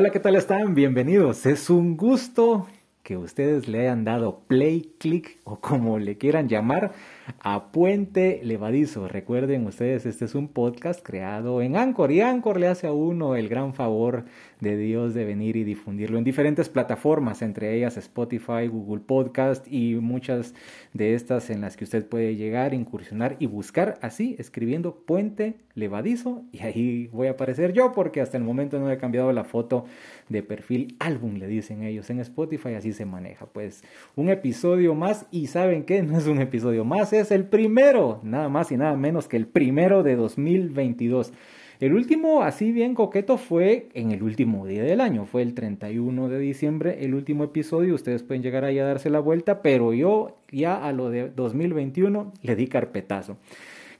Hola, ¿qué tal están? Bienvenidos. Es un gusto que ustedes le hayan dado play, click o como le quieran llamar a Puente Levadizo. Recuerden ustedes, este es un podcast creado en Anchor y Anchor le hace a uno el gran favor de Dios de venir y difundirlo en diferentes plataformas, entre ellas Spotify, Google Podcast y muchas de estas en las que usted puede llegar, incursionar y buscar así, escribiendo Puente Levadizo y ahí voy a aparecer yo porque hasta el momento no he cambiado la foto de perfil álbum, le dicen ellos en Spotify, así se maneja. Pues un episodio más y saben que no es un episodio más, es el primero, nada más y nada menos que el primero de 2022. El último, así bien coqueto, fue en el último día del año, fue el 31 de diciembre, el último episodio, ustedes pueden llegar ahí a darse la vuelta, pero yo ya a lo de 2021 le di carpetazo.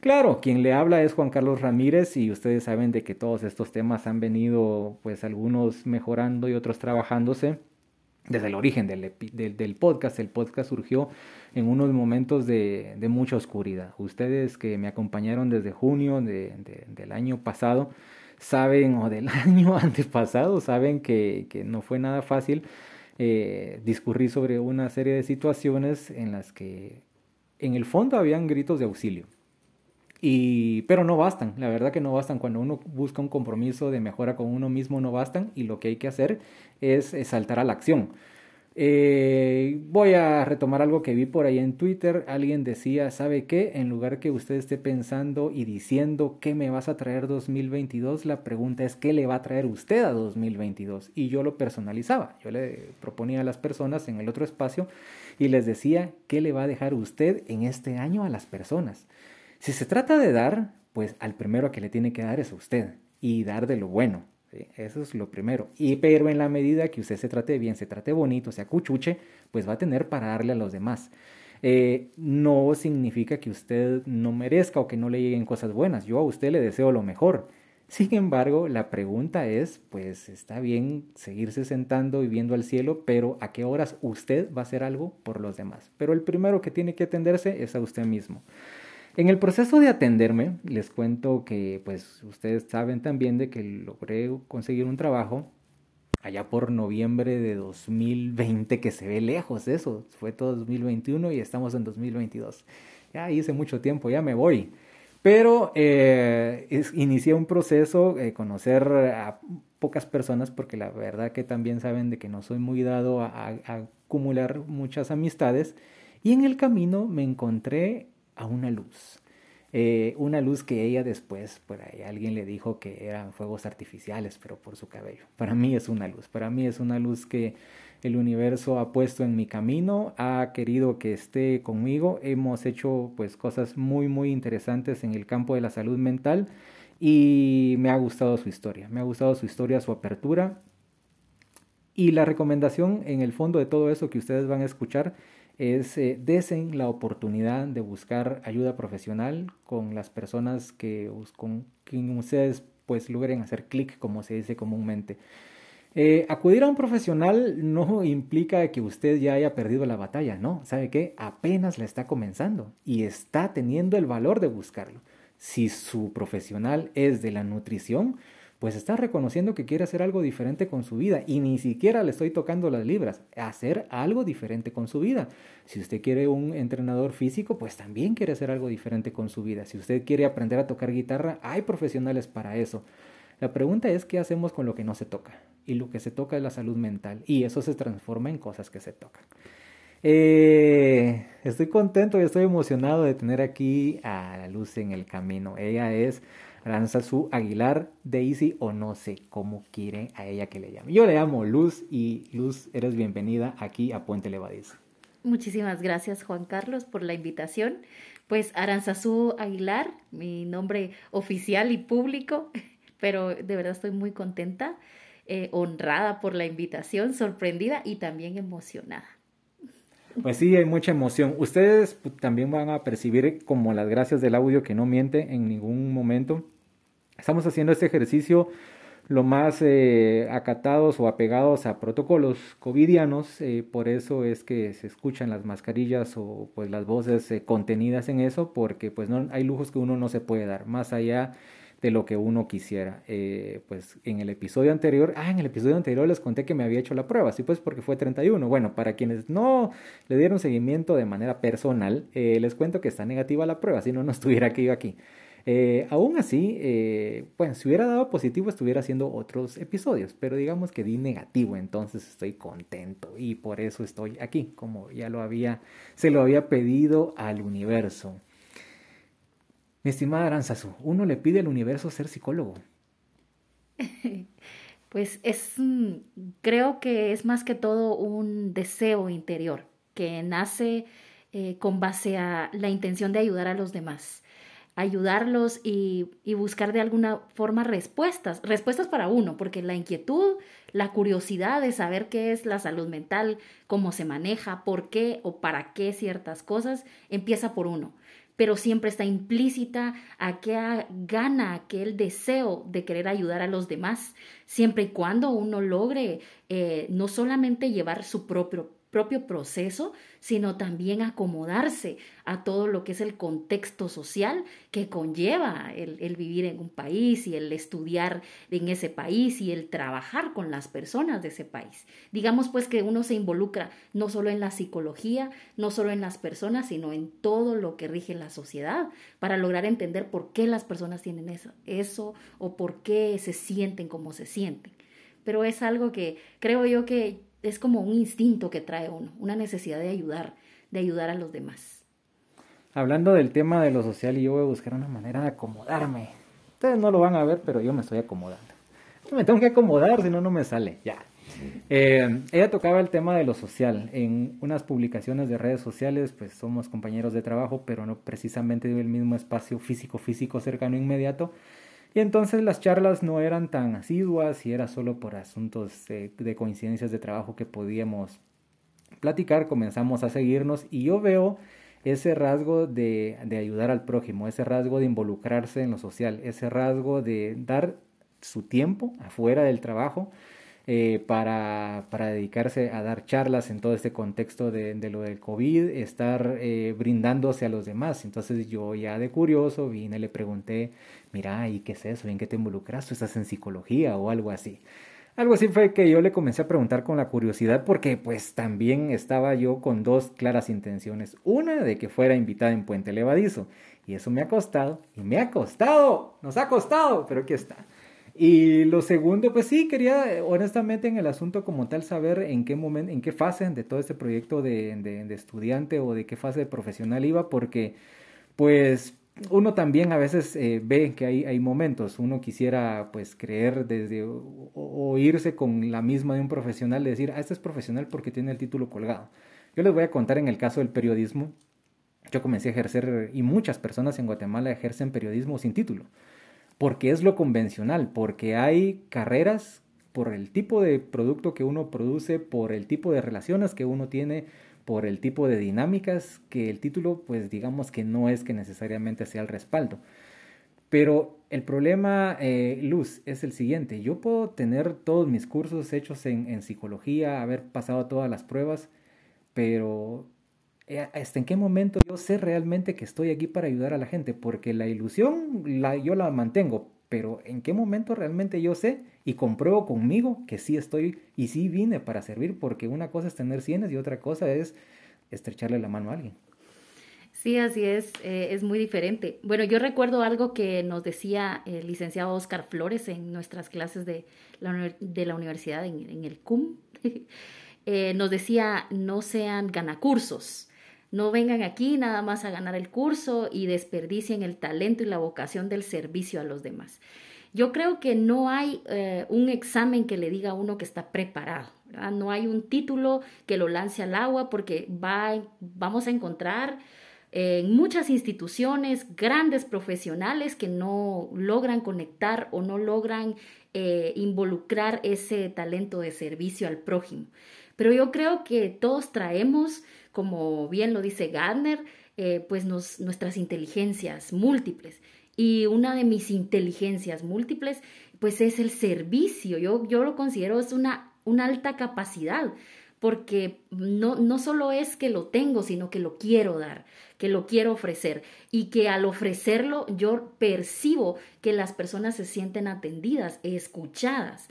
Claro, quien le habla es Juan Carlos Ramírez y ustedes saben de que todos estos temas han venido pues algunos mejorando y otros trabajándose desde el origen del, del, podcast. El podcast surgió en unos momentos de, mucha oscuridad. Ustedes que me acompañaron desde junio de, del año pasado saben, o del año antepasado, saben que, que no fue nada fácil eh, discurrir sobre una serie de situaciones en las que en el fondo habían gritos de auxilio. Y, pero no bastan, la verdad que no bastan. Cuando uno busca un compromiso de mejora con uno mismo, no bastan y lo que hay que hacer es, saltar a la acción. Eh, voy a retomar algo que vi por ahí en Twitter. Alguien decía, ¿sabe qué? En lugar que usted esté pensando y diciendo qué me vas a traer 2022, la pregunta es qué le va a traer usted a 2022. Y yo lo personalizaba. Yo le proponía a las personas en el otro espacio y les decía qué le va a dejar usted en este año a las personas. Si se trata de dar, pues al primero que le tiene que dar es a usted y dar de lo bueno. Eso es lo primero. Y pero en la medida que usted se trate bien, se trate bonito, se acuchuche, pues va a tener para darle a los demás. Eh, no significa que usted no merezca o que no le lleguen cosas buenas. Yo a usted le deseo lo mejor. Sin embargo, la pregunta es, pues está bien seguirse sentando y viendo al cielo, pero ¿a qué horas usted va a hacer algo por los demás? Pero el primero que tiene que atenderse es a usted mismo. En el proceso de atenderme, les cuento que pues ustedes saben también de que logré conseguir un trabajo allá por noviembre de 2020, que se ve lejos eso, fue todo 2021 y estamos en 2022. Ya hice mucho tiempo, ya me voy. Pero eh, inicié un proceso, de conocer a pocas personas, porque la verdad que también saben de que no soy muy dado a acumular muchas amistades. Y en el camino me encontré a una luz. Eh, una luz que ella después, por ahí alguien le dijo que eran fuegos artificiales, pero por su cabello. Para mí es una luz, para mí es una luz que el universo ha puesto en mi camino, ha querido que esté conmigo. Hemos hecho pues cosas muy muy interesantes en el campo de la salud mental y me ha gustado su historia, me ha gustado su historia, su apertura. Y la recomendación en el fondo de todo eso que ustedes van a escuchar es eh, desen la oportunidad de buscar ayuda profesional con las personas que con quien ustedes pues logren hacer clic como se dice comúnmente. Eh, acudir a un profesional no implica que usted ya haya perdido la batalla, no, sabe que apenas la está comenzando y está teniendo el valor de buscarlo. Si su profesional es de la nutrición, pues está reconociendo que quiere hacer algo diferente con su vida y ni siquiera le estoy tocando las libras, hacer algo diferente con su vida. Si usted quiere un entrenador físico, pues también quiere hacer algo diferente con su vida. Si usted quiere aprender a tocar guitarra, hay profesionales para eso. La pregunta es qué hacemos con lo que no se toca. Y lo que se toca es la salud mental. Y eso se transforma en cosas que se tocan. Eh, estoy contento y estoy emocionado de tener aquí a la luz en el camino. Ella es su Aguilar, Daisy o no sé cómo quieren a ella que le llame. Yo le llamo Luz y Luz, eres bienvenida aquí a Puente Levadizo. Muchísimas gracias Juan Carlos por la invitación. Pues Aranzazú Aguilar, mi nombre oficial y público, pero de verdad estoy muy contenta, eh, honrada por la invitación, sorprendida y también emocionada. Pues sí, hay mucha emoción. Ustedes también van a percibir como las gracias del audio que no miente en ningún momento. Estamos haciendo este ejercicio lo más eh, acatados o apegados a protocolos covidianos, eh, por eso es que se escuchan las mascarillas o pues las voces eh, contenidas en eso, porque pues no hay lujos que uno no se puede dar, más allá de lo que uno quisiera. Eh, pues en el episodio anterior, ah, en el episodio anterior les conté que me había hecho la prueba, sí, pues porque fue 31. Bueno, para quienes no le dieron seguimiento de manera personal, eh, les cuento que está negativa la prueba, si no, no estuviera aquí aquí. Eh, aún así, eh, bueno, si hubiera dado positivo estuviera haciendo otros episodios, pero digamos que di negativo, entonces estoy contento y por eso estoy aquí, como ya lo había, se lo había pedido al universo. Mi estimada Aranzazu, uno le pide al universo ser psicólogo. Pues es, creo que es más que todo un deseo interior que nace eh, con base a la intención de ayudar a los demás, ayudarlos y, y buscar de alguna forma respuestas, respuestas para uno, porque la inquietud, la curiosidad de saber qué es la salud mental, cómo se maneja, por qué o para qué ciertas cosas, empieza por uno pero siempre está implícita a que gana aquel deseo de querer ayudar a los demás, siempre y cuando uno logre eh, no solamente llevar su propio propio proceso, sino también acomodarse a todo lo que es el contexto social que conlleva el, vivir en un país y el estudiar en ese país y el trabajar con las personas de ese país. Digamos pues que uno se involucra no solo en la psicología, no solo en las personas, sino en todo lo que rige la sociedad para lograr entender por qué las personas tienen eso, eso o por qué se sienten como se sienten. Pero es algo que creo yo que es como un instinto que trae uno, una necesidad de ayudar, de ayudar a los demás. Hablando del tema de lo social, yo voy a buscar una manera de acomodarme. Ustedes no lo van a ver, pero yo me estoy acomodando. Me tengo que acomodar, si no, no me sale. Ya. Eh, ella tocaba el tema de lo social. En unas publicaciones de redes sociales, pues somos compañeros de trabajo, pero no precisamente del mismo espacio físico, físico cercano, inmediato. Y entonces las charlas no eran tan asiduas y era solo por asuntos de coincidencias de trabajo que podíamos platicar, comenzamos a seguirnos y yo veo ese rasgo de, de, ayudar al prójimo, ese rasgo de involucrarse en lo social, ese rasgo de dar su tiempo afuera del trabajo eh, para, para, dedicarse a dar charlas en todo este contexto de, lo del COVID, estar eh, brindándose a los demás. Entonces yo ya de curioso vine, le pregunté, mira, ¿y qué es eso? ¿En qué te involucras? ¿Tú estás en psicología o algo así? Algo así fue que yo le comencé a preguntar con la curiosidad porque pues también estaba yo con dos claras intenciones. Una de que fuera invitada en Puente Levadizo y eso me ha costado y me ha costado, nos ha costado, pero aquí está. Y lo segundo, pues sí, quería honestamente en el asunto como tal saber en qué momento, en qué fase de todo este proyecto de, de, estudiante o de qué fase de profesional iba, porque pues uno también a veces eh, ve que hay, hay momentos, uno quisiera pues creer desde o, irse con la misma de un profesional, de decir, ah, este es profesional porque tiene el título colgado. Yo les voy a contar en el caso del periodismo, yo comencé a ejercer y muchas personas en Guatemala ejercen periodismo sin título porque es lo convencional, porque hay carreras por el tipo de producto que uno produce, por el tipo de relaciones que uno tiene, por el tipo de dinámicas, que el título, pues digamos que no es que necesariamente sea el respaldo. Pero el problema, eh, Luz, es el siguiente. Yo puedo tener todos mis cursos hechos en, en psicología, haber pasado todas las pruebas, pero hasta en qué momento yo sé realmente que estoy aquí para ayudar a la gente, porque la ilusión la, yo la mantengo, pero en qué momento realmente yo sé y compruebo conmigo que sí estoy y sí vine para servir, porque una cosa es tener cienes y otra cosa es estrecharle la mano a alguien. Sí, así es, eh, es muy diferente. Bueno, yo recuerdo algo que nos decía el licenciado Oscar Flores en nuestras clases de la, de la universidad en, el CUM. Eh, nos decía, no sean ganacursos, no vengan aquí nada más a ganar el curso y desperdicien el talento y la vocación del servicio a los demás. Yo creo que no hay eh, un examen que le diga a uno que está preparado, no hay un título que lo lance al agua porque va, vamos a encontrar en muchas instituciones grandes profesionales que no logran conectar o no logran eh, involucrar ese talento de servicio al prójimo. Pero yo creo que todos traemos como bien lo dice Gardner, eh, pues nuestras inteligencias múltiples. Y una de mis inteligencias múltiples, pues es el servicio. Yo, yo lo considero es una, una alta capacidad, porque no, no solo es que lo tengo, sino que lo quiero dar, que lo quiero ofrecer y que al ofrecerlo yo percibo que las personas se sienten atendidas, escuchadas.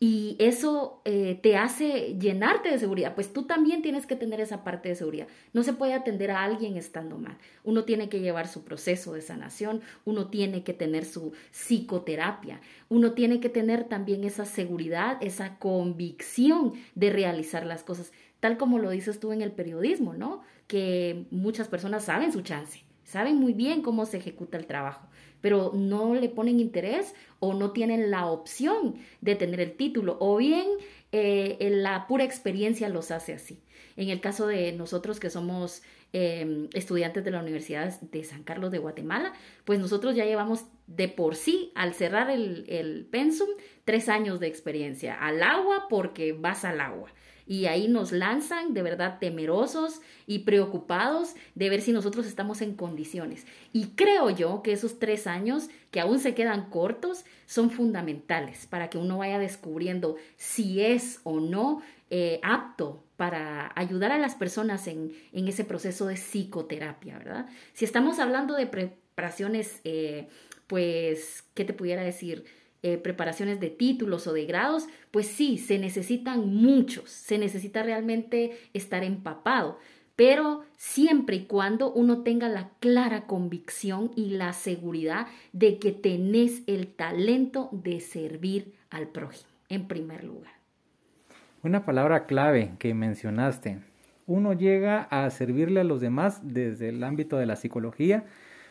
Y eso eh, te hace llenarte de seguridad. Pues tú también tienes que tener esa parte de seguridad. No se puede atender a alguien estando mal. Uno tiene que llevar su proceso de sanación, uno tiene que tener su psicoterapia, uno tiene que tener también esa seguridad, esa convicción de realizar las cosas, tal como lo dices tú en el periodismo, ¿no? Que muchas personas saben su chance, saben muy bien cómo se ejecuta el trabajo pero no le ponen interés o no tienen la opción de tener el título, o bien eh, la pura experiencia los hace así. En el caso de nosotros que somos em, estudiantes de la Universidad de San Carlos de Guatemala, pues nosotros ya llevamos de por sí, al cerrar el, el pensum, tres años de experiencia. Al agua porque vas al agua y ahí nos lanzan de verdad temerosos y preocupados de ver si nosotros estamos en condiciones. Y creo yo que esos tres años, que aún se quedan cortos, son fundamentales para que uno vaya descubriendo si es o no eh, apto para ayudar a las personas en, en, ese proceso de psicoterapia, ¿verdad? Si estamos hablando de preparaciones, eh, pues, ¿qué te pudiera decir? Eh, preparaciones de títulos o de grados, pues sí, se necesitan muchos, se necesita realmente estar empapado, pero siempre y cuando uno tenga la clara convicción y la seguridad de que tenés el talento de servir al prójimo, en primer lugar. Una palabra clave que mencionaste, uno llega a servirle a los demás desde el ámbito de la psicología,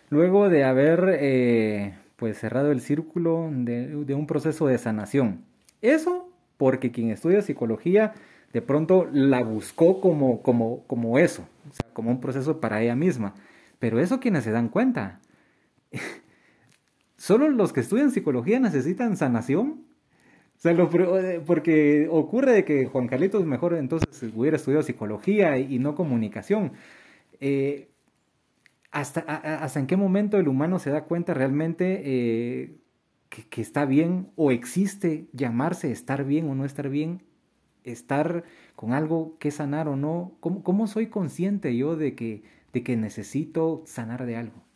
luego de haber eh, pues cerrado el círculo de, un proceso de sanación. Eso porque quien estudia psicología de pronto la buscó como, como, como eso, o sea, como un proceso para ella misma. Pero eso quienes se dan cuenta. Solo los que estudian psicología necesitan sanación. O sea, eh, porque ocurre de que Juan Carlitos mejor entonces hubiera estudiado psicología y, no comunicación. Eh, hasta, hasta en qué momento el humano se da cuenta realmente eh, que, está bien o existe llamarse estar bien o no estar bien, estar con algo que sanar o no. ¿Cómo, cómo soy consciente yo de que, de que necesito sanar de algo?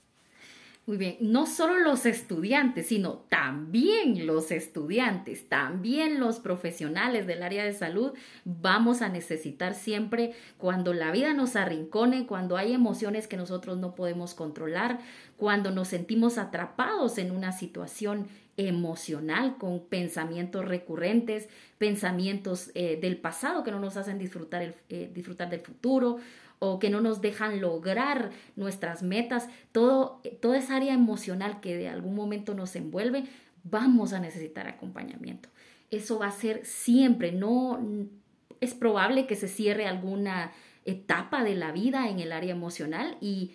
Muy bien, no solo los estudiantes, sino también los estudiantes, también los profesionales del área de salud, vamos a necesitar siempre cuando la vida nos arrincone, cuando hay emociones que nosotros no podemos controlar, cuando nos sentimos atrapados en una situación emocional con pensamientos recurrentes, pensamientos eh, del pasado que no nos hacen disfrutar, el, eh, disfrutar del futuro o que no nos dejan lograr nuestras metas, todo, toda esa área emocional que de algún momento nos envuelve, vamos a necesitar acompañamiento. Eso va a ser siempre, no es probable que se cierre alguna etapa de la vida en el área emocional y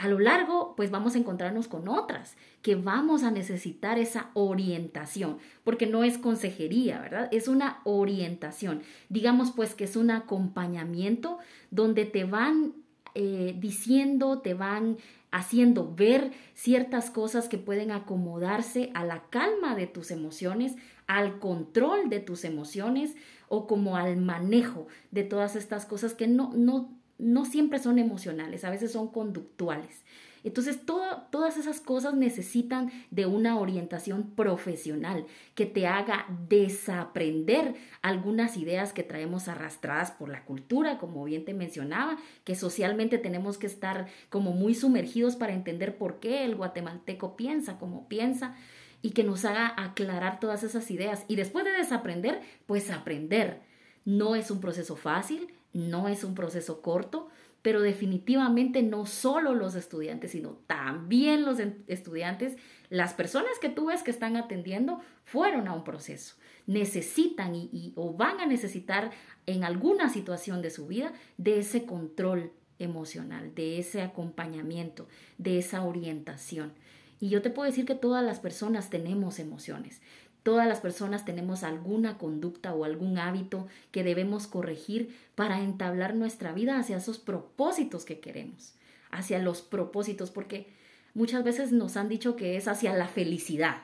a lo largo, pues vamos a encontrarnos con otras que vamos a necesitar esa orientación, porque no es consejería, ¿verdad? Es una orientación. Digamos pues que es un acompañamiento donde te van eh, diciendo, te van haciendo ver ciertas cosas que pueden acomodarse a la calma de tus emociones, al control de tus emociones o como al manejo de todas estas cosas que no, no no siempre son emocionales, a veces son conductuales. Entonces, todas esas cosas necesitan de una orientación profesional que te haga desaprender algunas ideas que traemos arrastradas por la cultura, como bien te mencionaba, que socialmente tenemos que estar como muy sumergidos para entender por qué el guatemalteco piensa como piensa y que nos haga aclarar todas esas ideas. Y después de desaprender, pues aprender. No es un proceso fácil, no es un proceso corto, pero definitivamente no solo los estudiantes, sino también los estudiantes, las personas que tú ves que están atendiendo, fueron a un proceso. Necesitan y, o van a necesitar en alguna situación de su vida de ese control emocional, de ese acompañamiento, de esa orientación. Y yo te puedo decir que todas las personas tenemos emociones. Todas las personas tenemos alguna conducta o algún hábito que debemos corregir para entablar nuestra vida hacia esos propósitos que queremos, hacia los propósitos, porque muchas veces nos han dicho que es hacia la felicidad.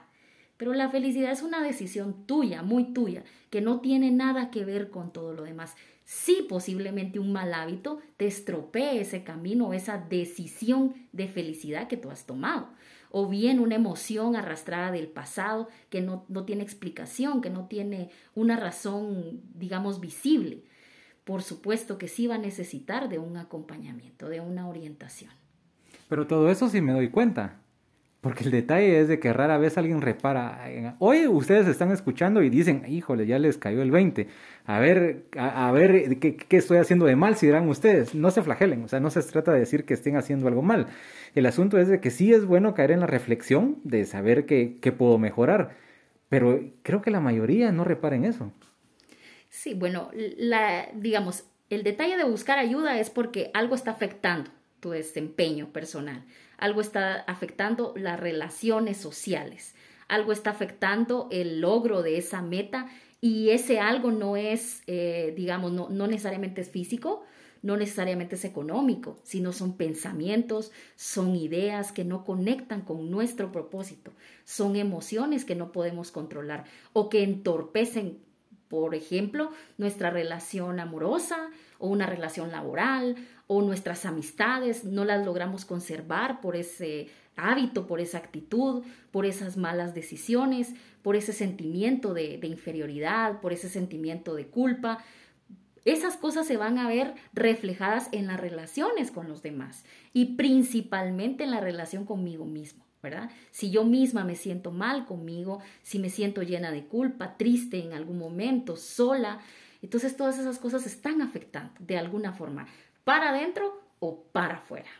Pero la felicidad es una decisión tuya, muy tuya, que no tiene nada que ver con todo lo demás. Sí, posiblemente un mal hábito te estropee ese camino, esa decisión de felicidad que tú has tomado. O bien una emoción arrastrada del pasado que no, no tiene explicación, que no tiene una razón, digamos, visible. Por supuesto que sí va a necesitar de un acompañamiento, de una orientación. Pero todo eso sí me doy cuenta. Porque el detalle es de que rara vez alguien repara. Hoy ustedes están escuchando y dicen, híjole, ya les cayó el 20. A ver, a, ver ¿qué, ¿qué, estoy haciendo de mal, si dirán ustedes. No se flagelen, o sea, no se trata de decir que estén haciendo algo mal. El asunto es de que sí es bueno caer en la reflexión de saber qué puedo mejorar. Pero creo que la mayoría no repara en eso. Sí, bueno, digamos, el detalle de buscar ayuda es porque algo está afectando tu desempeño personal algo está afectando las relaciones sociales, algo está afectando el logro de esa meta y ese algo no es, eh, digamos, no, no necesariamente es físico, no necesariamente es económico, sino son pensamientos, son ideas que no conectan con nuestro propósito, son emociones que no podemos controlar o que entorpecen, por ejemplo, nuestra relación amorosa o una relación laboral o nuestras amistades no las logramos conservar por ese hábito, por esa actitud, por esas malas decisiones, por ese sentimiento de, inferioridad, por ese sentimiento de culpa. Esas cosas se van a ver reflejadas en las relaciones con los demás y principalmente en la relación conmigo mismo. ¿verdad? Si yo misma me siento mal conmigo, si me siento llena de culpa, triste en algún momento, sola, entonces todas esas cosas están afectando de alguna forma para adentro o para afuera.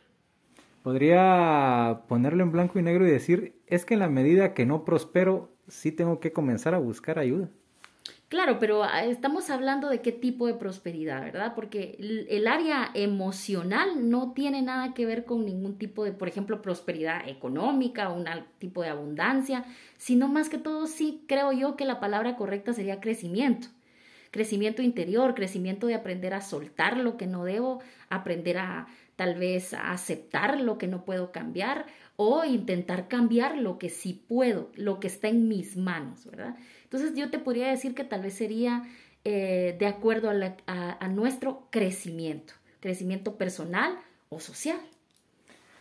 Podría ponerlo en blanco y negro y decir, es que en la medida que no prospero, sí tengo que comenzar a buscar ayuda. Claro, pero ah, estamos hablando de qué tipo de prosperidad, ¿verdad? Porque el área emocional no tiene nada que ver con ningún tipo de, por ejemplo, prosperidad económica un tipo de abundancia, sino más que todo sí creo yo que la palabra correcta sería crecimiento crecimiento interior, crecimiento de aprender a soltar lo que no debo, aprender a tal vez a aceptar lo que no puedo cambiar o intentar cambiar lo que sí puedo, lo que está en mis manos, ¿verdad? Entonces yo te podría decir que tal vez sería eh, de acuerdo a, nuestro crecimiento, crecimiento personal o social.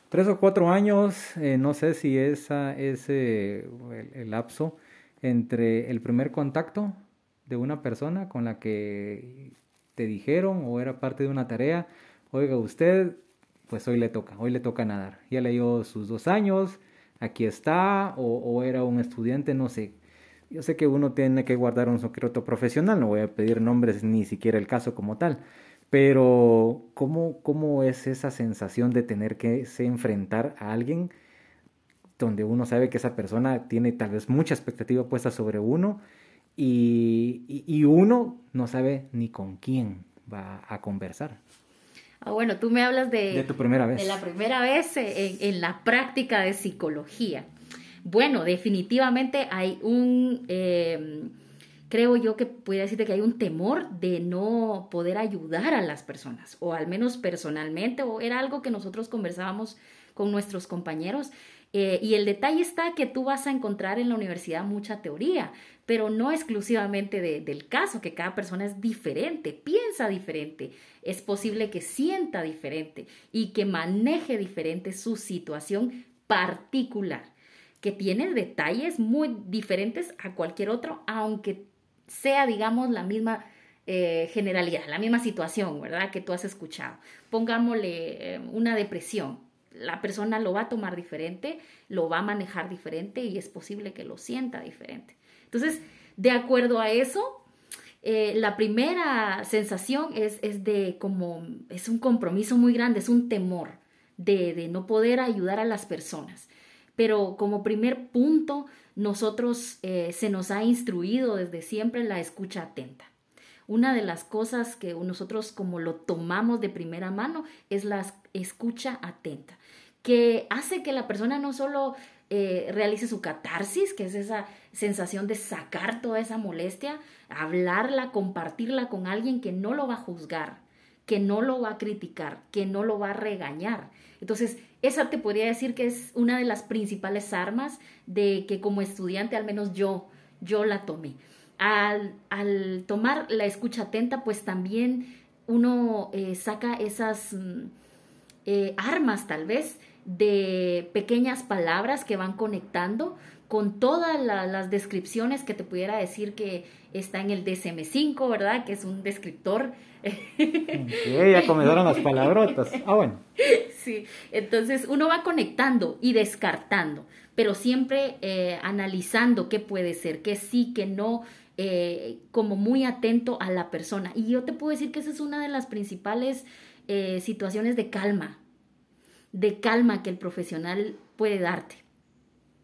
Tres o cuatro años, eh, no sé si es el lapso entre el primer contacto de una persona con la que te dijeron o era parte de una tarea, oiga usted, pues hoy le toca, hoy le toca nadar. Ya leyó sus dos años, aquí está, o, era un estudiante, no sé. Yo sé que uno tiene que guardar un secreto profesional, no voy a pedir nombres ni siquiera el caso como tal, pero ¿cómo, cómo es esa sensación de tener que se enfrentar a alguien donde uno sabe que esa persona tiene tal vez mucha expectativa puesta sobre uno y, uno no sabe ni con quién va a conversar. Ah, bueno, tú me hablas de, de tu primera vez. De la primera vez en, la práctica de psicología. Bueno, definitivamente hay un, em, creo yo que podría decirte que hay un temor de no poder ayudar a las personas, o al menos personalmente, o era algo que nosotros conversábamos con nuestros compañeros. Eh, y el detalle está que tú vas a encontrar en la universidad mucha teoría, pero no exclusivamente del caso, que cada persona es diferente, piensa diferente, es posible que sienta diferente y que maneje diferente su situación particular, que tiene detalles muy diferentes a cualquier otro, aunque sea, digamos, la misma eh, generalidad, la misma situación, ¿verdad? Que tú has escuchado. Pongámosle eh, una depresión. La persona lo va a tomar diferente, lo va a manejar diferente y es posible que lo sienta diferente. Entonces, de acuerdo a eso, eh, la primera sensación es, de como, es un compromiso muy grande, es un temor de, no poder ayudar a las personas. Pero como primer punto, nosotros eh, se nos ha instruido desde siempre la escucha atenta. Una de las cosas que nosotros como lo tomamos de primera mano es la escucha atenta, que hace que la persona no solo eh, realice su catarsis, que es esa sensación de sacar toda esa molestia, hablarla, compartirla con alguien que no lo va a juzgar, que no lo va a criticar, que no lo va a regañar. Entonces, esa te podría decir que es una de las principales armas de que como estudiante, al menos yo, yo la tomé. Al, al tomar la escucha atenta, pues también uno eh, saca esas mm, eh, armas tal vez de pequeñas palabras que van conectando con todas las descripciones que te pudiera decir que está en el DSM5, ¿verdad? Que es un descriptor. ya comenzaron las palabrotas. Ah, bueno. Sí, entonces uno va conectando y descartando, pero siempre eh, analizando qué puede ser, qué sí, qué no, eh, como muy atento a la persona. Y yo te puedo decir que esa es una de las principales eh, situaciones de calma, de calma que el profesional puede darte.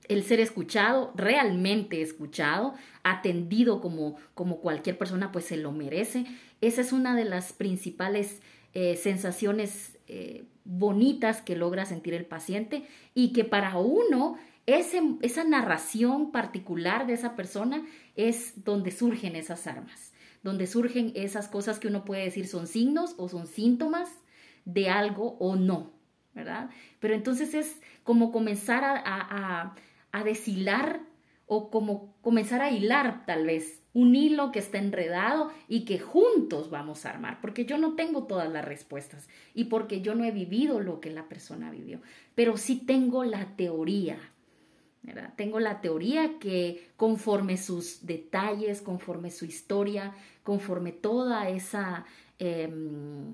El ser escuchado, realmente escuchado, atendido como, como cualquier persona, pues se lo merece. Esa es una de las principales eh, sensaciones bonitas que logra sentir el paciente y que para uno esa narración particular de esa persona es donde surgen esas armas, donde surgen esas cosas que uno puede decir son signos o son síntomas de algo o no, ¿verdad? Pero entonces es como comenzar a, deshilar o como comenzar a hilar tal vez un hilo que está enredado y que juntos vamos a armar, porque yo no tengo todas las respuestas y porque yo no he vivido lo que la persona vivió, pero sí tengo la teoría, tengo la teoría que conforme sus detalles, conforme su historia, conforme toda esa, em,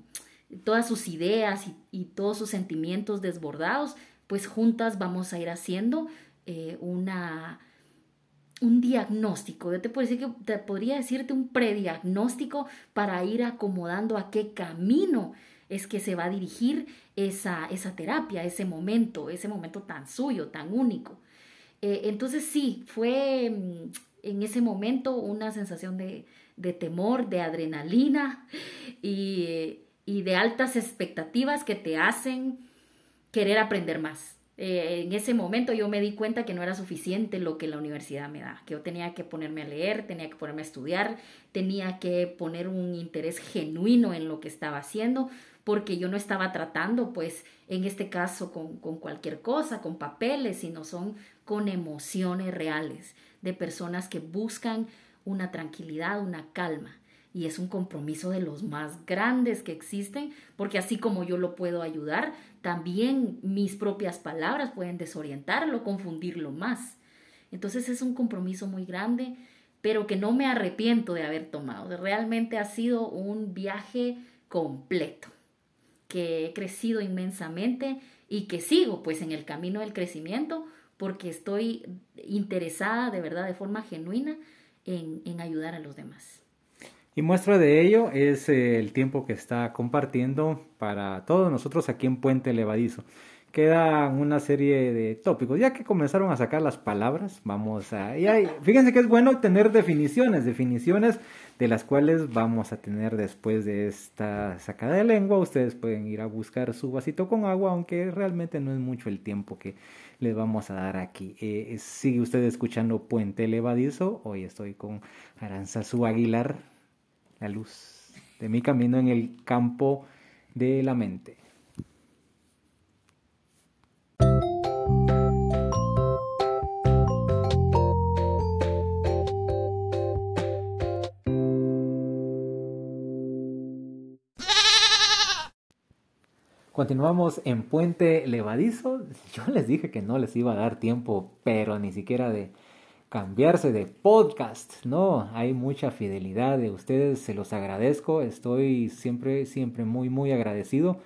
todas sus ideas y, todos sus sentimientos desbordados, pues juntas vamos a ir haciendo eh, una, un diagnóstico. Yo te, puedo decir que, podría decirte un prediagnóstico para ir acomodando a qué camino es que se va a dirigir esa, esa terapia, ese momento, ese momento tan suyo, tan único. Eh, entonces sí, fue mm, en ese momento una sensación de, temor, de adrenalina y, de altas expectativas que te hacen querer aprender más. Eh, en ese momento yo me di cuenta que no era suficiente lo que la universidad me da, que yo tenía que ponerme a leer, tenía que ponerme a estudiar, tenía que poner un interés genuino en lo que estaba haciendo, porque yo no estaba tratando, pues, en este caso, con, con cualquier cosa, con papeles, sino son con emociones reales, de personas que buscan una tranquilidad, una calma. Y es un compromiso de los más grandes que existen, porque así como yo lo puedo ayudar, también mis propias palabras pueden desorientarlo, confundirlo más. Entonces es un compromiso muy grande, pero que no me arrepiento de haber tomado. Realmente ha sido un viaje completo, que he crecido inmensamente y que sigo pues en el camino del crecimiento porque estoy interesada de verdad, de forma genuina, en, ayudar a los demás. Y muestra de ello es eh, el tiempo que está compartiendo para todos nosotros aquí en Puente Levadizo. Queda una serie de tópicos. Ya que comenzaron a sacar las palabras, vamos a... fíjense que es bueno tener definiciones, definiciones de las cuales vamos a tener después de esta sacada de lengua. Ustedes pueden ir a buscar su vasito con agua, aunque realmente no es mucho el tiempo que les vamos a dar aquí. Eh, sigue usted escuchando Puente Levadizo. Hoy estoy con Aranzazú Aguilar, la luz de mi camino en el campo de la mente. Continuamos en Puente Levadizo. Yo les dije que no les iba a dar tiempo, pero ni siquiera de cambiarse de podcast. No, hay mucha fidelidad de ustedes, se los agradezco. Estoy siempre, siempre muy, muy agradecido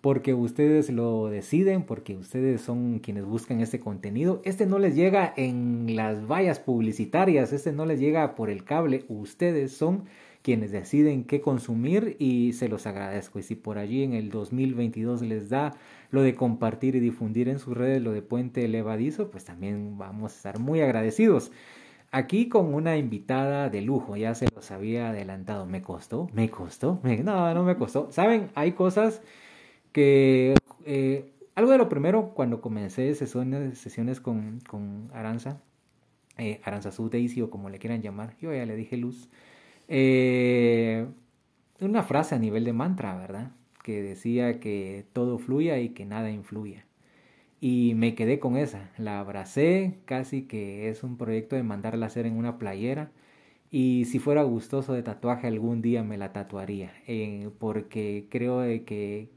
porque ustedes lo deciden, porque ustedes son quienes buscan este contenido. Este no les llega en las vallas publicitarias, este no les llega por el cable. Ustedes son quienes deciden qué consumir y se los agradezco. Y si por allí en el 2022 les da lo de compartir y difundir en sus redes lo de Puente Levadizo, pues también vamos a estar muy agradecidos. Aquí con una invitada de lujo, ya se los había adelantado. ¿Me costó? ¿Me costó? No, no me costó. Saben, hay cosas que... Eh, algo de lo primero, cuando comencé sesiones, sesiones con, con Aranza, eh, Daisy o como le quieran llamar, yo ya le dije Luz, eh, una frase a nivel de mantra, ¿verdad? Que decía que todo fluya y que nada influya. Y me quedé con esa, la abracé, casi que es un proyecto de mandarla a hacer en una playera. Y si fuera gustoso de tatuaje algún día me la tatuaría, eh, porque creo que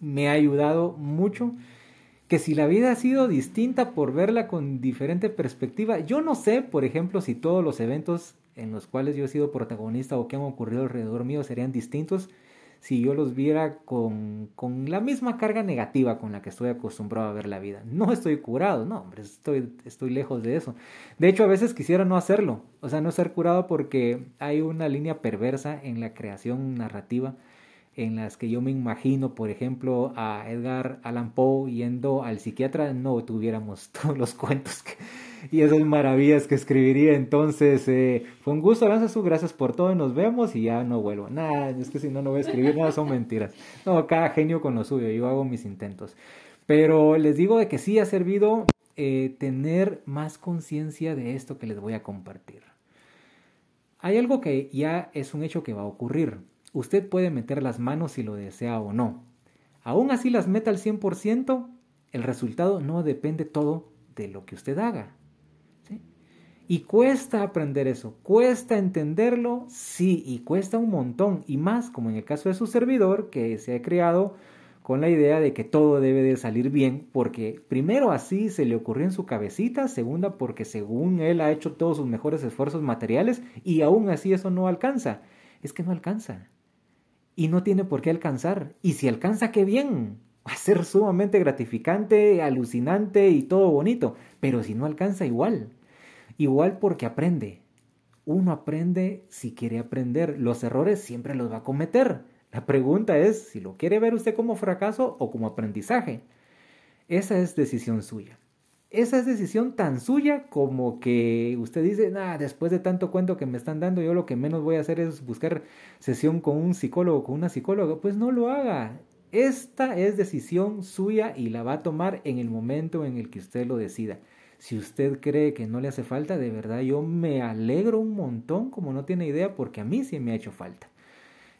me ha ayudado mucho que si la vida ha sido distinta por verla con diferente perspectiva, yo no sé, por ejemplo, si todos los eventos en los cuales yo he sido protagonista o que han ocurrido alrededor mío serían distintos si yo los viera con, con la misma carga negativa con la que estoy acostumbrado a ver la vida. No estoy curado, no, hombre, estoy, estoy lejos de eso. De hecho, a veces quisiera no hacerlo, o sea, no ser curado porque hay una línea perversa en la creación narrativa en las que yo me imagino, por ejemplo, a Edgar Allan Poe yendo al psiquiatra, no tuviéramos todos los cuentos y esas maravillas que escribiría. Entonces, eh, fue un gusto, su gracias por todo, nos vemos y ya no vuelvo. Nada, es que si no, no voy a escribir, nada, son mentiras. No, cada genio con lo suyo, yo hago mis intentos. Pero les digo de que sí ha servido eh, tener más conciencia de esto que les voy a compartir. Hay algo que ya es un hecho que va a ocurrir Usted puede meter las manos si lo desea o no. Aún así las meta al 100%, el resultado no depende todo de lo que usted haga. Y cuesta aprender eso, cuesta entenderlo, sí, y cuesta un montón, y más como en el caso de su servidor, que se ha creado con la idea de que todo debe de salir bien, porque primero así se le ocurrió en su cabecita, segunda porque según él ha hecho todos sus mejores esfuerzos materiales y aún así eso no alcanza. Es que no alcanza y no tiene por qué alcanzar. Y si alcanza, qué bien. Va a ser sumamente gratificante, alucinante y todo bonito. Pero si no alcanza, igual. Igual porque aprende. Uno aprende si quiere aprender. Los errores siempre los va a cometer. La pregunta es si lo quiere ver usted como fracaso o como aprendizaje. Esa es decisión suya esa es decisión tan suya como que usted dice, nada, después de tanto cuento que me están dando, yo lo que menos voy a hacer es buscar sesión con un psicólogo, con una psicóloga. Pues no lo haga. Esta es decisión suya y la va a tomar en el momento en el que usted lo decida. Si usted cree que no le hace falta, de verdad yo me alegro un montón, como no tiene idea, porque a mí sí me ha hecho falta.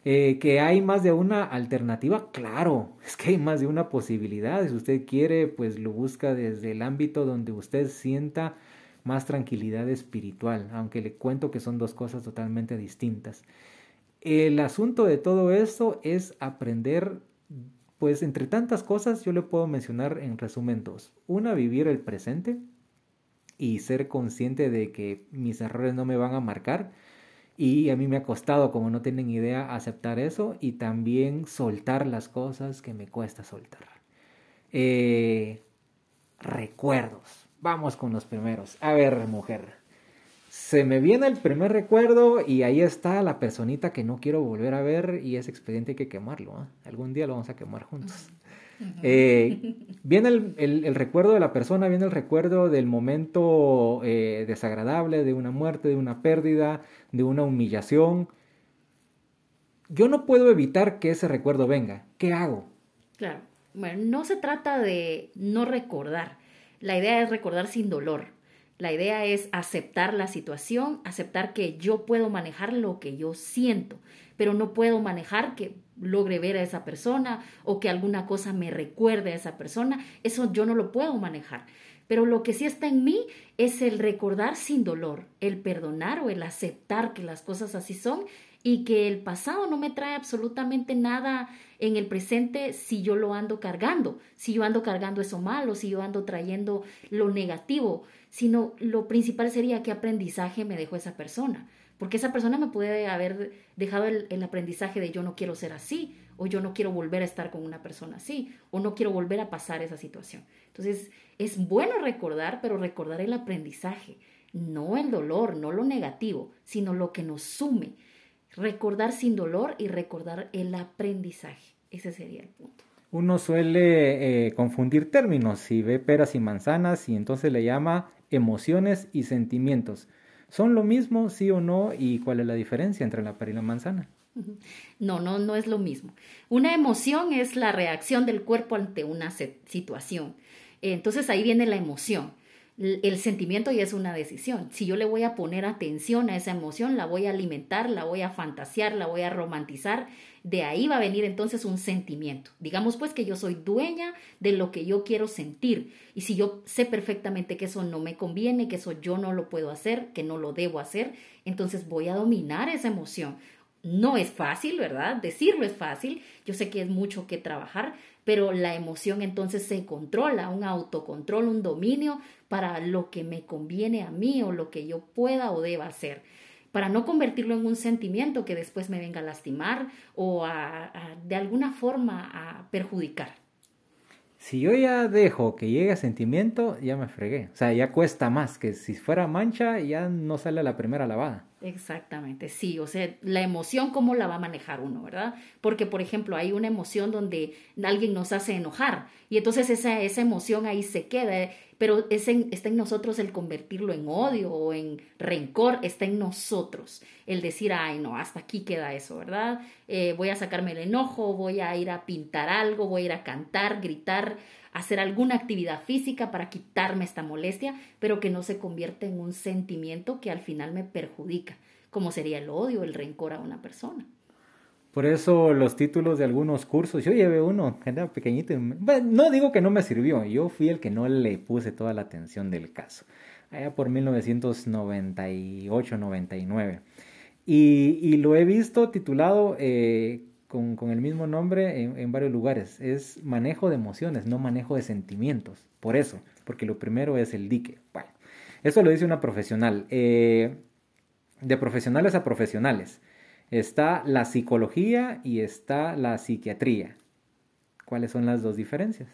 Eh, que hay más de una alternativa, claro, es que hay más de una posibilidad. Si usted quiere, pues lo busca desde el ámbito donde usted sienta más tranquilidad espiritual, aunque le cuento que son dos cosas totalmente distintas. El asunto de todo esto es aprender, pues entre tantas cosas yo le puedo mencionar en resumen dos. Una, vivir el presente y ser consciente de que mis errores no me van a marcar y a mí me ha costado, como no tienen idea, aceptar eso y también soltar las cosas que me cuesta soltar. Eh, recuerdos. Vamos con los primeros. A ver, mujer. Se me viene el primer recuerdo y ahí está la personita que no quiero volver a ver y ese expediente hay que quemarlo. ¿eh? Algún día lo vamos a quemar juntos. Eh, viene el, recuerdo de la persona, viene el recuerdo del momento eh, desagradable, de una muerte, de una pérdida, de una humillación. Yo no puedo evitar que ese recuerdo venga. ¿Qué hago? Claro. Bueno, no se trata de no recordar. La idea es recordar sin dolor. La idea es aceptar la situación, aceptar que yo puedo manejar lo que yo siento, pero no puedo manejar que logre ver a esa persona o que alguna cosa me recuerde a esa persona. Eso yo no lo puedo manejar. Pero lo que sí está en mí es el recordar sin dolor, el perdonar o el aceptar que las cosas así son y que el pasado no me trae absolutamente nada en el presente si yo lo ando cargando, si yo ando cargando eso malo, si yo ando trayendo lo negativo, sino lo principal sería qué aprendizaje me dejó esa persona, porque esa persona me puede haber dejado el, aprendizaje de yo no quiero ser así, o yo no quiero volver a estar con una persona así, o no quiero volver a pasar esa situación. Entonces, es bueno recordar, pero recordar el aprendizaje, no el dolor, no lo negativo, sino lo que nos sume recordar sin dolor y recordar el aprendizaje. Ese sería el punto. Uno suele eh, confundir términos, si ve peras y manzanas y entonces le llama emociones y sentimientos. ¿Son lo mismo, sí o no? ¿Y cuál es la diferencia entre la pera y la manzana? No, no, no es lo mismo. Una emoción es la reacción del cuerpo ante una situación. Entonces ahí viene la emoción. El sentimiento ya es una decisión. Si yo le voy a poner atención a esa emoción, la voy a alimentar, la voy a fantasear, la voy a romantizar, de ahí va a venir entonces un sentimiento. Digamos pues que yo soy dueña de lo que yo quiero sentir. Y si yo sé perfectamente que eso no me conviene, que eso yo no lo puedo hacer, que no lo debo hacer, entonces voy a dominar esa emoción. No es fácil, ¿verdad? Decirlo es fácil. Yo sé que es mucho que trabajar, pero la emoción entonces se controla, un autocontrol, un dominio para lo que me conviene a mí o lo que yo pueda o deba hacer, para no convertirlo en un sentimiento que después me venga a lastimar o a, de alguna forma a perjudicar. Si yo ya dejo que llegue a sentimiento, ya me fregué. O sea, ya cuesta más, que si fuera mancha ya no sale la primera lavada. Exactamente, sí, o sea, la emoción, ¿cómo la va a manejar uno, verdad? Porque, por ejemplo, hay una emoción donde alguien nos hace enojar y entonces esa, esa emoción ahí se queda, pero es está en nosotros el convertirlo en odio o en rencor, está en nosotros el decir, ay, no, hasta aquí queda eso, ¿verdad? Eh, voy a sacarme el enojo, voy a ir a pintar algo, voy a ir a cantar, gritar, hacer alguna actividad física para quitarme esta molestia, pero que no se convierta en un sentimiento que al final me perjudica, como sería el odio, el rencor a una persona. Por eso los títulos de algunos cursos, yo llevé uno, era pequeñito, no digo que no me sirvió, yo fui el que no le puse toda la atención del caso, allá por 1998-99. Y, y, lo he visto titulado eh, con, el mismo nombre en, varios lugares. Es manejo de emociones, no manejo de sentimientos. Por eso, porque lo primero es el dique. Bueno, eso lo dice una profesional. Eh, de profesionales a profesionales. Está la psicología y está la psiquiatría. ¿Cuáles son las dos diferencias?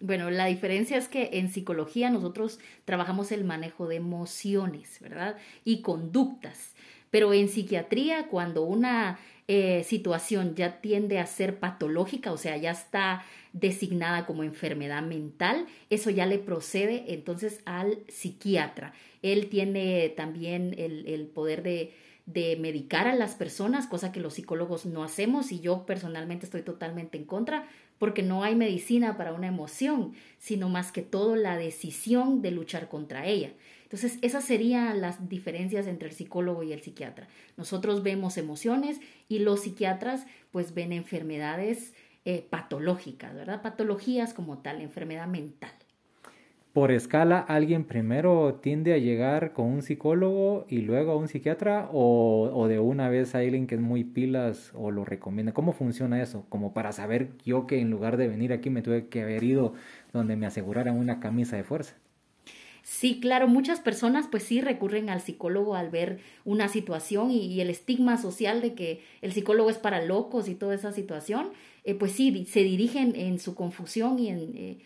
Bueno, la diferencia es que en psicología nosotros trabajamos el manejo de emociones, ¿verdad? Y conductas. Pero en psiquiatría, cuando una eh, situación ya tiende a ser patológica, o sea, ya está designada como enfermedad mental, eso ya le procede entonces al psiquiatra. Él tiene también el, poder de, de medicar a las personas, cosa que los psicólogos no hacemos y yo personalmente estoy totalmente en contra porque no hay medicina para una emoción, sino más que todo la decisión de luchar contra ella. Entonces, esas serían las diferencias entre el psicólogo y el psiquiatra. Nosotros vemos emociones y los psiquiatras pues ven enfermedades eh, patológicas, ¿verdad? Patologías como tal, enfermedad mental. Por escala, ¿alguien primero tiende a llegar con un psicólogo y luego a un psiquiatra o, o de una vez a alguien que es muy pilas o lo recomienda? ¿Cómo funciona eso? Como para saber yo que en lugar de venir aquí me tuve que haber ido donde me aseguraran una camisa de fuerza. Sí, claro, muchas personas pues sí recurren al psicólogo al ver una situación y, el estigma social de que el psicólogo es para locos y toda esa situación, eh, pues sí, se dirigen en su confusión y en, eh,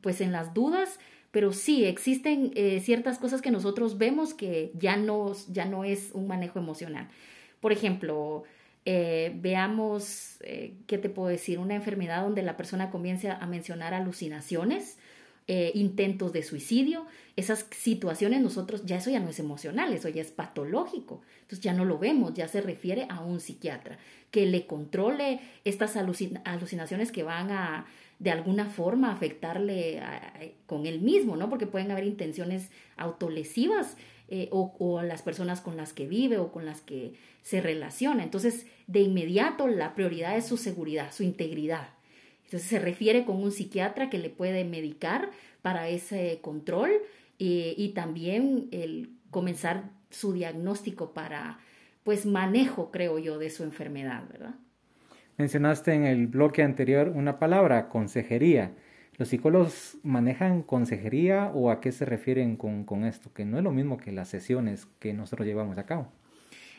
pues en las dudas, pero sí, existen eh, ciertas cosas que nosotros vemos que ya no, ya no es un manejo emocional. Por ejemplo, veamos, ¿qué te puedo decir? Una enfermedad donde la persona comienza a mencionar alucinaciones, eh, intentos de suicidio, esas situaciones nosotros, ya eso ya no es emocional, eso ya es patológico. Entonces ya no lo vemos, ya se refiere a un psiquiatra que le controle estas alucinaciones que van a de alguna forma afectarle con él mismo, ¿no? Porque pueden haber intenciones autolesivas eh, o, o las personas con las que vive o con las que se relaciona. Entonces, de inmediato la prioridad es su seguridad, su integridad. Entonces se refiere con un psiquiatra que le puede medicar para ese control eh, y también el comenzar su diagnóstico para pues manejo, creo yo, de su enfermedad, ¿verdad? Mencionaste en el bloque anterior una palabra, consejería. ¿Los psicólogos manejan consejería o a qué se refieren con, con esto? Que no es lo mismo que las sesiones que nosotros llevamos a cabo.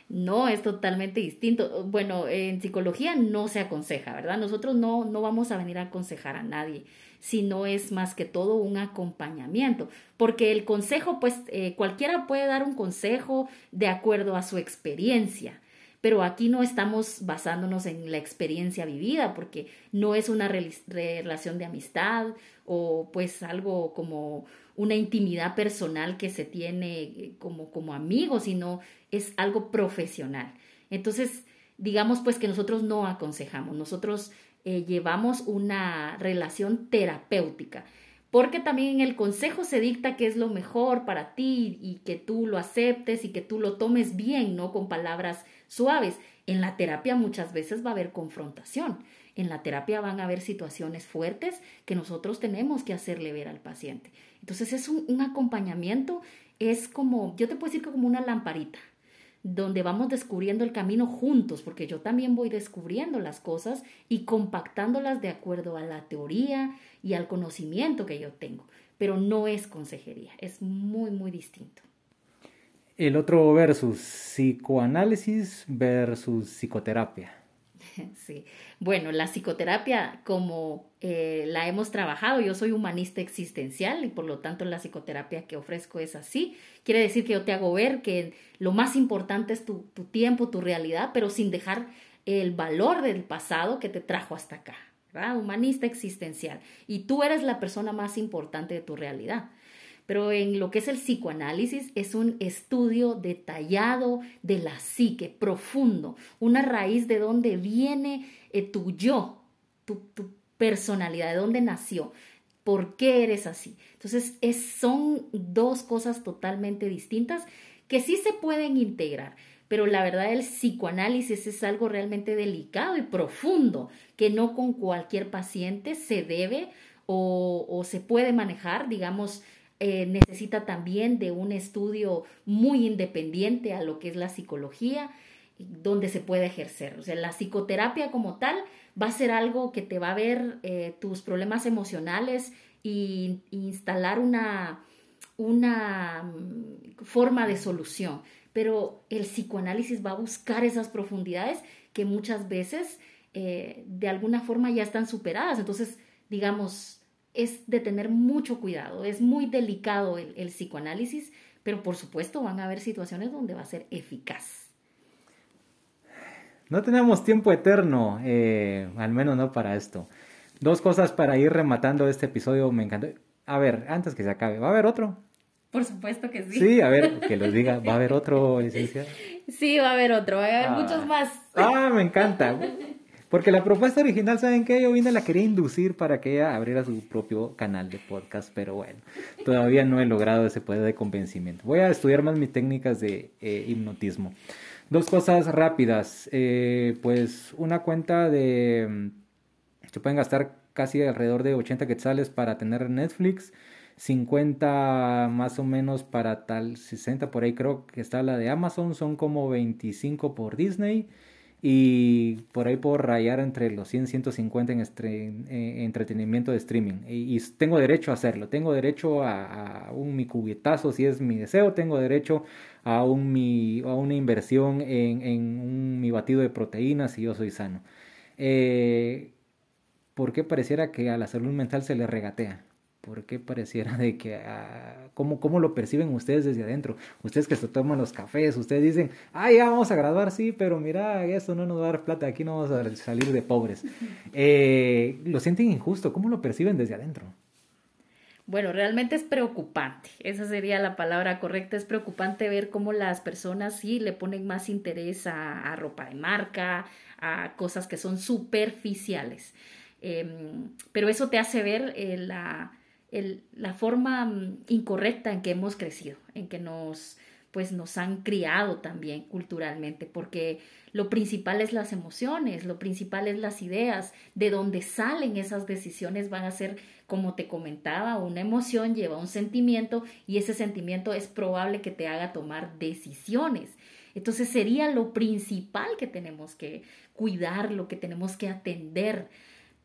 No, es totalmente distinto. Bueno, en psicología no se aconseja, ¿verdad? Nosotros no, no vamos a venir a aconsejar a nadie, sino es más que todo un acompañamiento, porque el consejo, pues eh, cualquiera puede dar un consejo de acuerdo a su experiencia, pero aquí no estamos basándonos en la experiencia vivida, porque no es una relación de amistad o pues algo como una intimidad personal que se tiene como, como amigo, sino es algo profesional. Entonces, digamos pues que nosotros no aconsejamos, nosotros eh, llevamos una relación terapéutica. porque también en el consejo se dicta qué es lo mejor para ti y que tú lo aceptes y que tú lo tomes bien, no con palabras suaves. En la terapia muchas veces va a haber confrontación. En la terapia van a haber situaciones fuertes que nosotros tenemos que hacerle ver al paciente. Entonces es un, acompañamiento, es como, yo te puedo decir que como una lamparita donde vamos descubriendo el camino juntos, porque yo también voy descubriendo las cosas y compactándolas de acuerdo a la teoría y al conocimiento que yo tengo. Pero no es consejería, es muy, muy distinto. El otro versus psicoanálisis versus psicoterapia. Sí, bueno, la psicoterapia como eh, la hemos trabajado, yo soy humanista existencial y por lo tanto la psicoterapia que ofrezco es así. Quiere decir que yo te hago ver que lo más importante es tu, tiempo, tu realidad, pero sin dejar el valor del pasado que te trajo hasta acá. Humanista existencial. Y tú eres la persona más importante de tu realidad. Pero en lo que es el psicoanálisis es un estudio detallado de la psique, profundo, una raíz de dónde viene eh, tu yo, tu, personalidad, de dónde nació, por qué eres así. Entonces es, son dos cosas totalmente distintas que sí se pueden integrar. Pero la verdad el psicoanálisis es algo realmente delicado y profundo que no con cualquier paciente se debe o, o se puede manejar, digamos, eh, necesita también de un estudio muy independiente a lo que es la psicología, donde se puede ejercer. O sea, la psicoterapia como tal va a ser algo que te va a ver eh, tus problemas emocionales e instalar una, una mm, forma de solución. Pero el psicoanálisis va a buscar esas profundidades que muchas veces eh, de alguna forma ya están superadas. Entonces, digamos, es de tener mucho cuidado, es muy delicado el, psicoanálisis, pero por supuesto van a haber situaciones donde va a ser eficaz. No tenemos tiempo eterno, eh, al menos no para esto. Dos cosas para ir rematando este episodio, me encantó. A ver, antes que se acabe, ¿va a haber otro? Por supuesto que sí. Sí, a ver, que los diga, ¿va a haber otro, licenciado? Sí, va a haber otro, va a haber muchos ah. más. Ah, me encanta. Porque la propuesta original, ¿saben qué? Yo vine la quería inducir para que ella abriera su propio canal de podcast, pero bueno, todavía no he logrado ese poder de convencimiento. Voy a estudiar más mis técnicas de eh, hipnotismo. Dos cosas rápidas. Eh, pues una cuenta de... Mm, se pueden gastar casi alrededor de 80 quetzales para tener Netflix. 50 más o menos para tal 60 por ahí creo que está la de Amazon son como 25 por Disney y por ahí puedo rayar entre los 100 y 150 en, entretenimiento de streaming. Y, tengo derecho a hacerlo, tengo derecho a, un mi cubetazo si es mi deseo, tengo derecho a, un, mi, a una inversión en, en un, mi batido de proteínas si yo soy sano. Eh, ¿Por qué pareciera que a la salud mental se le regatea? ¿Por qué pareciera de que, ah, ¿cómo, ¿cómo, lo perciben ustedes desde adentro? Ustedes que se toman los cafés, ustedes dicen, ah, ya vamos a graduar, sí, pero mira, esto no nos va a dar plata, aquí no vamos a salir de pobres. Eh, ¿Lo sienten injusto? ¿Cómo lo perciben desde adentro? Bueno, realmente es preocupante, esa sería la palabra correcta, es preocupante ver cómo las personas sí le ponen más interés a, ropa de marca, a cosas que son superficiales. Em, pero eso te hace ver eh, la la forma mm, incorrecta en que hemos crecido, en que nos pues nos han criado también culturalmente, porque lo principal es las emociones, lo principal es las ideas, de donde salen esas decisiones van a ser, como te comentaba, una emoción lleva un sentimiento y ese sentimiento es probable que te haga tomar decisiones. Entonces sería lo principal que tenemos que cuidar, lo que tenemos que atender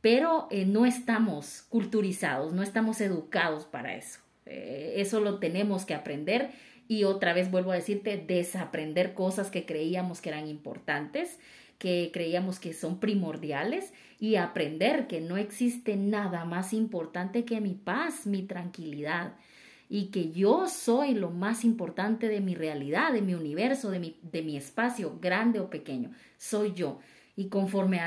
pero eh, no estamos culturizados, no estamos educados para eso. Eh, eso lo tenemos que aprender y otra vez vuelvo a decirte, desaprender cosas que creíamos que eran importantes, que creíamos que son primordiales y aprender que no existe nada más importante que mi paz, mi tranquilidad y que yo soy lo más importante de mi realidad, de mi universo, de mi, de mi espacio, grande o pequeño, soy yo. Y conforme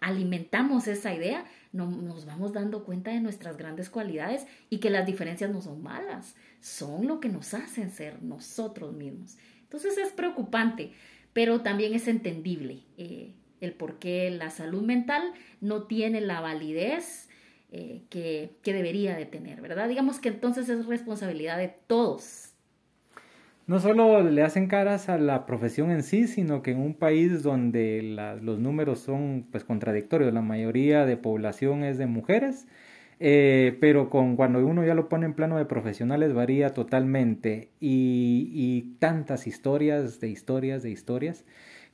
alimentamos esa idea, no, nos vamos dando cuenta de nuestras grandes cualidades y que las diferencias no son malas, son lo que nos hacen ser nosotros mismos. Entonces es preocupante, pero también es entendible eh, el por qué la salud mental no tiene la validez eh, que, que debería de tener, ¿verdad? Digamos que entonces es responsabilidad de todos no solo le hacen caras a la profesión en sí, sino que en un país donde los números son pues contradictorios, la mayoría de población es de mujeres, eh, pero con, cuando uno ya lo pone en plano de profesionales varía totalmente. Y, y tantas historias de historias de historias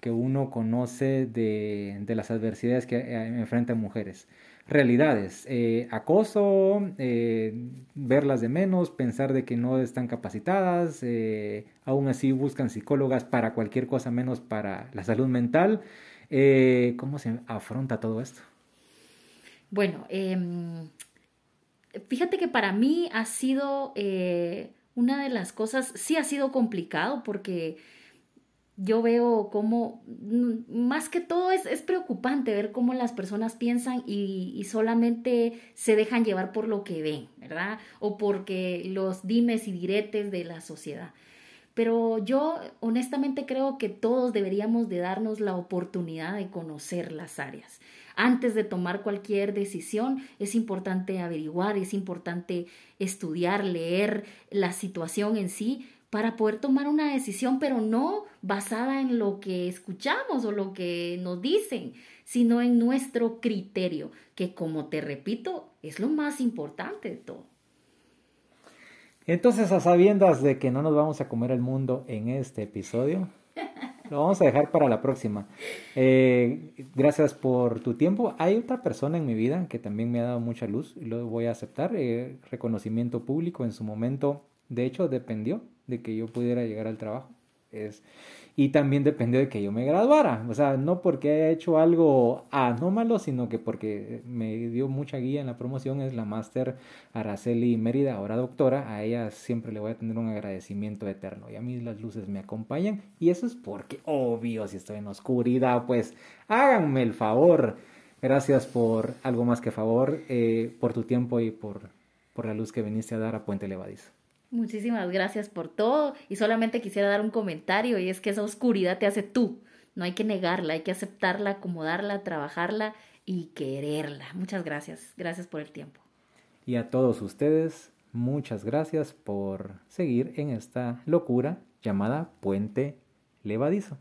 que uno conoce de, de las adversidades que eh, enfrentan mujeres realidades. Eh, acoso, eh, verlas de menos, pensar de que no están capacitadas, eh, aún así buscan psicólogas para cualquier cosa menos para la salud mental. ¿Cómo se afronta todo esto? Bueno, em, fíjate que para mí ha sido una de las cosas, sí ha sido complicado porque yo veo cómo, mm, más que todo es, es preocupante ver cómo las personas piensan y, y, solamente se dejan llevar por lo que ven, ¿verdad? O porque los dimes y diretes de la sociedad. Pero yo honestamente creo que todos deberíamos de darnos la oportunidad de conocer las áreas. Antes de tomar cualquier decisión es importante averiguar, es importante estudiar, leer la situación en sí para poder tomar una decisión, pero no basada en lo que escuchamos o lo que nos dicen, sino en nuestro criterio, que como te repito, es lo más importante de todo. Entonces, a sabiendas de que no nos vamos a comer el mundo en este episodio, lo vamos a dejar para la próxima. Eh, gracias por tu tiempo. Hay otra persona en mi vida que también me ha dado mucha luz y lo voy a aceptar. Eh, reconocimiento público en su momento, de hecho, dependió de que yo pudiera llegar al trabajo. Es, y también dependió de que yo me graduara, o sea, no porque haya hecho algo anómalo, sino que porque me dio mucha guía en la promoción, es la máster Araceli Mérida, ahora doctora, a ella siempre le voy a tener un agradecimiento eterno y a mí las luces me acompañan y eso es porque, obvio, si estoy en oscuridad, pues háganme el favor, gracias por algo más que favor, eh, por tu tiempo y por, por la luz que viniste a dar a Puente Levadizo. Muchísimas gracias por todo y solamente quisiera dar un comentario y es que esa oscuridad te hace tú. No hay que negarla, hay que aceptarla, acomodarla, trabajarla y quererla. Muchas gracias. Gracias por el tiempo. Y a todos ustedes, muchas gracias por seguir en esta locura llamada Puente Levadizo.